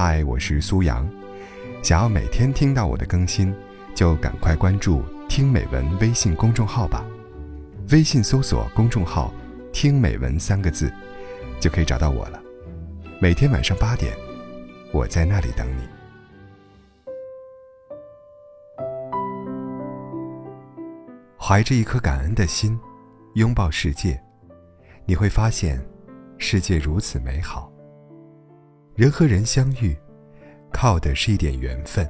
嗨，我是苏阳。想要每天听到我的更新，就赶快关注“听美文”微信公众号吧。微信搜索公众号“听美文”三个字，就可以找到我了。每天晚上八点，我在那里等你。怀着一颗感恩的心，拥抱世界，你会发现，世界如此美好。人和人相遇，靠的是一点缘分；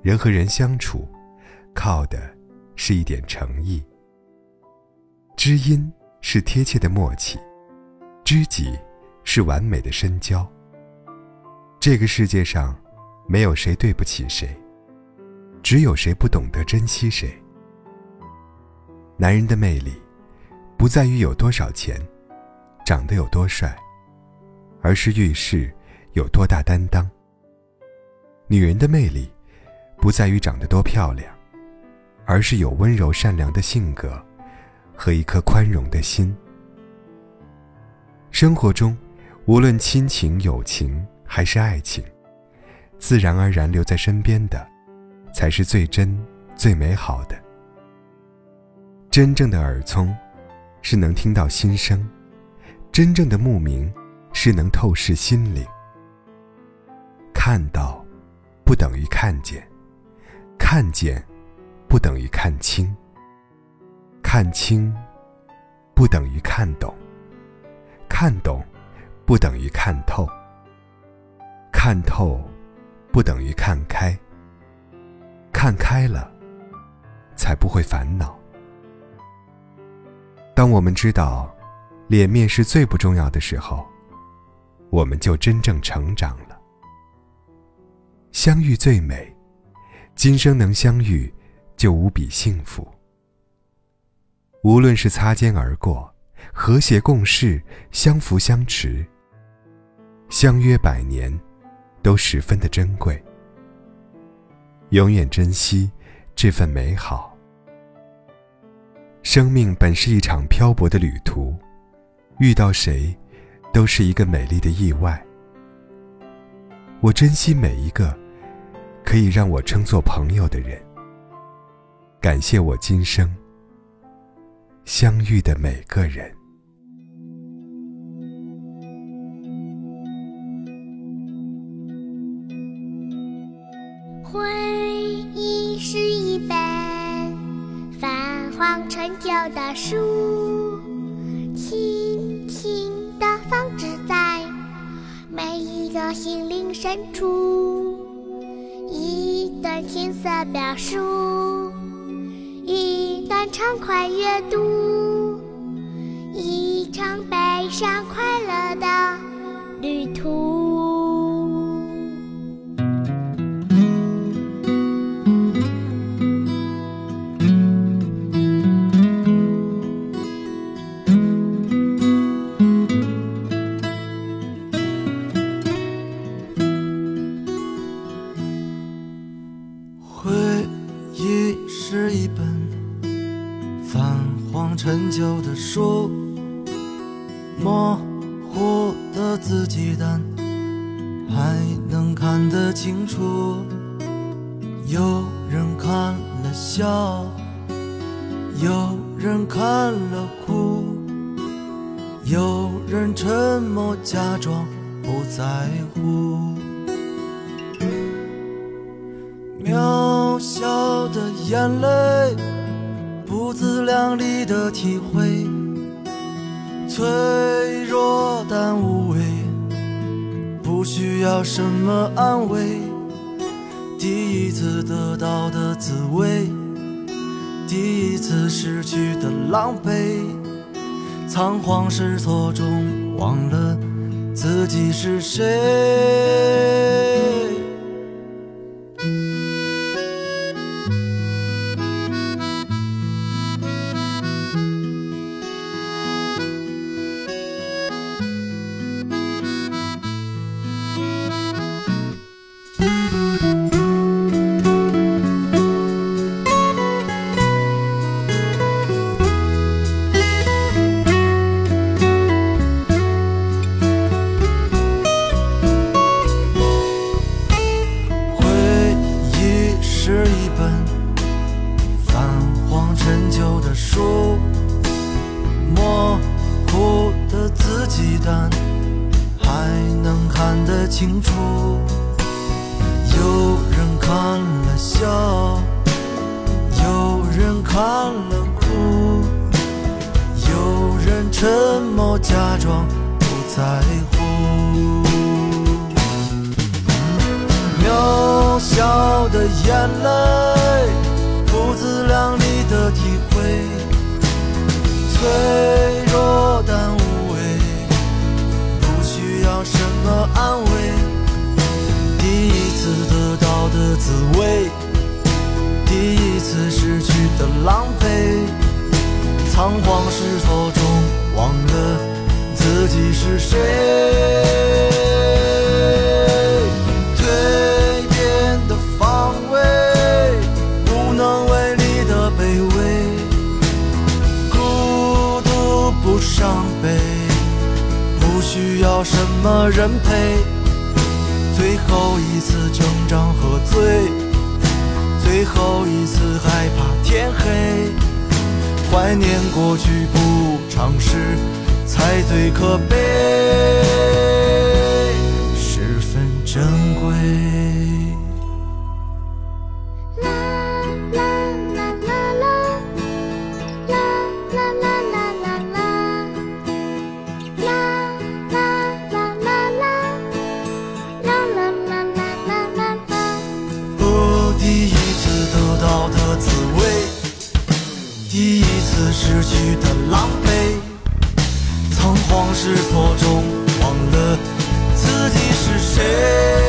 人和人相处，靠的是一点诚意。知音是贴切的默契，知己是完美的深交。这个世界上，没有谁对不起谁，只有谁不懂得珍惜谁。男人的魅力，不在于有多少钱，长得有多帅。而是遇事有多大担当。女人的魅力，不在于长得多漂亮，而是有温柔善良的性格和一颗宽容的心。生活中，无论亲情、友情还是爱情，自然而然留在身边的，才是最真、最美好的。真正的耳聪，是能听到心声；真正的目明。是能透视心灵。看到，不等于看见；看见，不等于看清；看清，不等于看懂；看懂，不等于看透；看透，不等于看开；看开了，才不会烦恼。当我们知道，脸面是最不重要的时候。我们就真正成长了。相遇最美，今生能相遇，就无比幸福。无论是擦肩而过、和谐共事、相扶相持、相约百年，都十分的珍贵。永远珍惜这份美好。生命本是一场漂泊的旅途，遇到谁？都是一个美丽的意外。我珍惜每一个可以让我称作朋友的人，感谢我今生相遇的每个人。回忆是一本泛黄陈旧的书。到心灵深处，一段青涩表述，一段畅快阅读，陈旧的书，模糊的字迹，但还能看得清楚。有人看了笑，有人看了哭，有人沉默假装不在乎。渺小的眼泪。不自量力的体会，脆弱但无畏，不需要什么安慰。第一次得到的滋味，第一次失去的狼狈，仓皇失措中忘了自己是谁。书模糊的自己但还能看得清楚有人看了笑有人看了哭有人沉默假装不在乎。渺小的眼泪不自两次失去的狼狈，仓皇失措中忘了自己是谁。蜕变的防卫，无能为力的卑微，孤独不伤悲，不需要什么人陪。最后一次挣扎和醉，最后一次害怕天黑，怀念过去不尝试，才最可悲，十分珍贵。次失去的狼狈仓皇失措中忘了自己是谁